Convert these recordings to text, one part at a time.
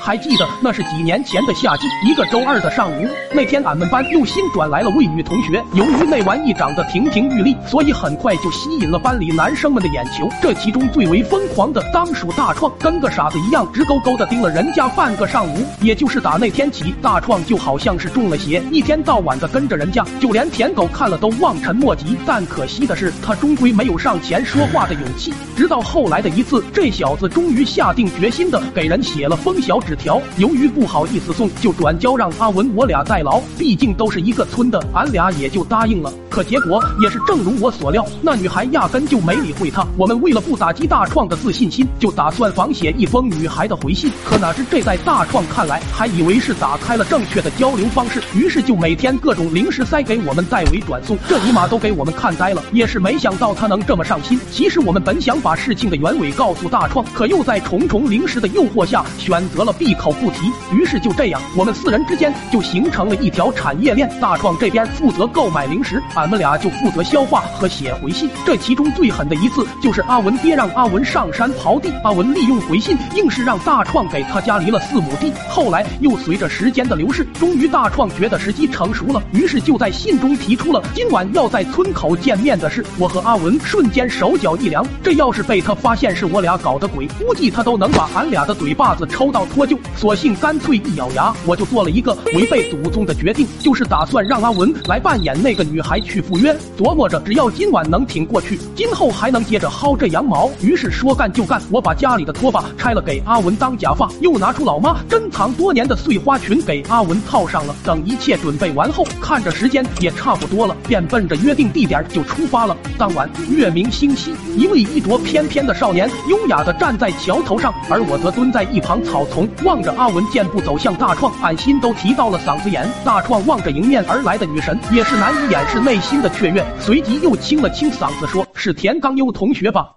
还记得那是几年前的夏季，一个周二的上午，那天俺们班又新转来了位女同学。由于那玩意长得亭亭玉立，所以很快就吸引了班里男生们的眼球。这其中最为疯狂的当属大创，跟个傻子一样，直勾勾的盯了人家半个上午。也就是打那天起，大创就好像是中了邪，一天到晚的跟着人家，就连舔狗看了都望尘莫及。但可惜的是，他终归没有上前说话的勇气。直到后来的一次，这小子终于下定决心的给人写了封信小纸条，由于不好意思送，就转交让阿文我俩代劳。毕竟都是一个村的，俺俩也就答应了。可结果也是正如我所料，那女孩压根就没理会他。我们为了不打击大创的自信心，就打算仿写一封女孩的回信。可哪知这在大创看来，还以为是打开了正确的交流方式，于是就每天各种零食塞给我们代为转送，这尼玛都给我们看呆了。也是没想到他能这么上心。其实我们本想把事情的原委告诉大创，可又在重重零食的诱惑下选择了闭口不提。于是就这样，我们四人之间就形成了一条产业链。大创这边负责购买零食，俺我们俩就负责消化和写回信。这其中最狠的一次，就是阿文爹让阿文上山刨地，阿文利用回信，硬是让大创给他家离了四亩地。后来又随着时间的流逝，终于大创觉得时机成熟了，于是就在信中提出了今晚要在村口见面的事。我和阿文瞬间手脚一凉，这要是被他发现是我俩搞的鬼，估计他都能把俺俩的嘴巴子抽到脱臼。索性干脆一咬牙，我就做了一个违背祖宗的决定，就是打算让阿文来扮演那个女孩去去赴约。琢磨着，只要今晚能挺过去，今后还能接着薅这羊毛。于是说干就干，我把家里的拖把拆了给阿文当假发，又拿出老妈珍藏多年的碎花裙给阿文套上了。等一切准备完后，看着时间也差不多了，便奔着约定地点就出发了。当晚月明星稀，一位衣着翩翩的少年优雅的站在桥头上，而我则蹲在一旁草丛，望着阿文健步走向大创，俺心都提到了嗓子眼。大创望着迎面而来的女神，也是难以掩饰内心的雀跃，随即又清了清嗓子，说是田刚优同学吧？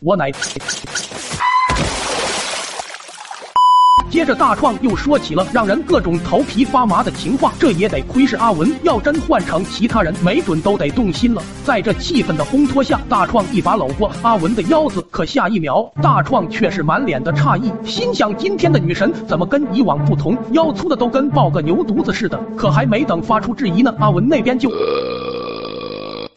我乃。接着大创又说起了让人各种头皮发麻的情话，这也得亏是阿文，要真换成其他人，没准都得动心了。在这气氛的烘托下，大创一把搂过阿文的腰子，可下一秒，大创却是满脸的诧异，心想今天的女神怎么跟以往不同，腰粗的都跟抱个牛犊子似的。可还没等发出质疑呢，阿文那边就。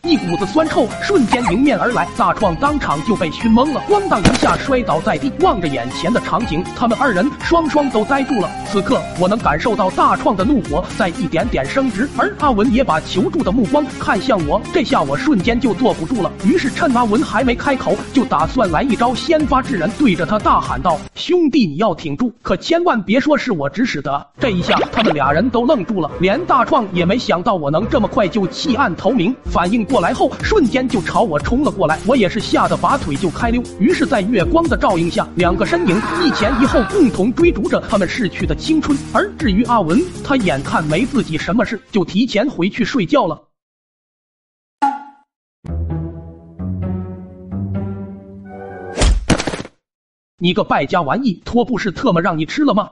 一股子酸臭瞬间迎面而来，大创当场就被熏懵了，咣当一下摔倒在地，望着眼前的场景，他们二人双双都呆住了。此刻，我能感受到大创的怒火在一点点升值，而阿文也把求助的目光看向我，这下我瞬间就坐不住了，于是趁阿文还没开口，就打算来一招先发制人，对着他大喊道：“兄弟，你要挺住，可千万别说是我指使的。”这一下，他们俩人都愣住了，连大创也没想到我能这么快就弃暗投明，反应过。来后，瞬间就朝我冲了过来，我也是吓得拔腿就开溜。于是，在月光的照映下，两个身影一前一后，共同追逐着他们逝去的青春。而至于阿文，他眼看没自己什么事，就提前回去睡觉了。你个败家玩意，拖布是特么让你吃了吗？